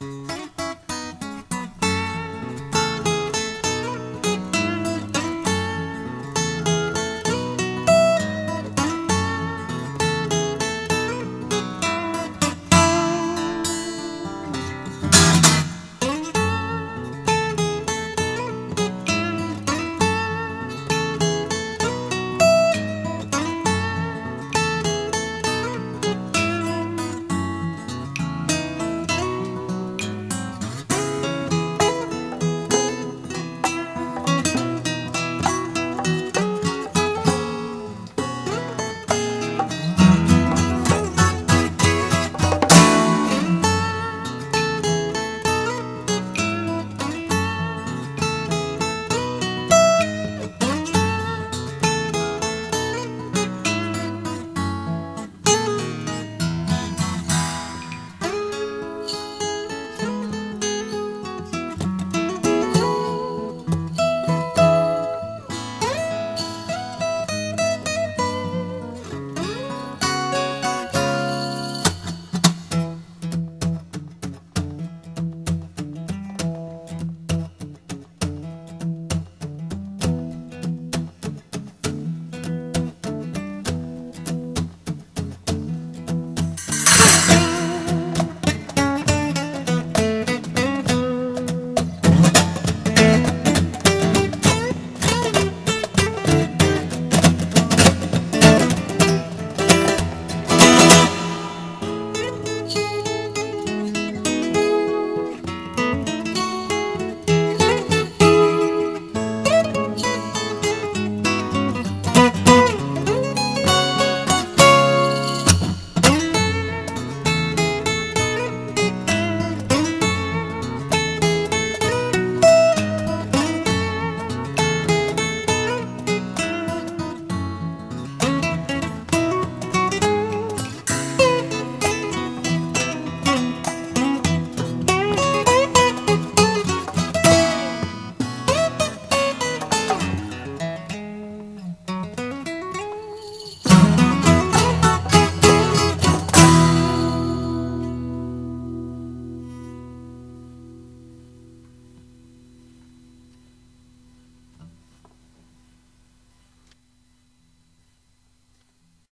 Música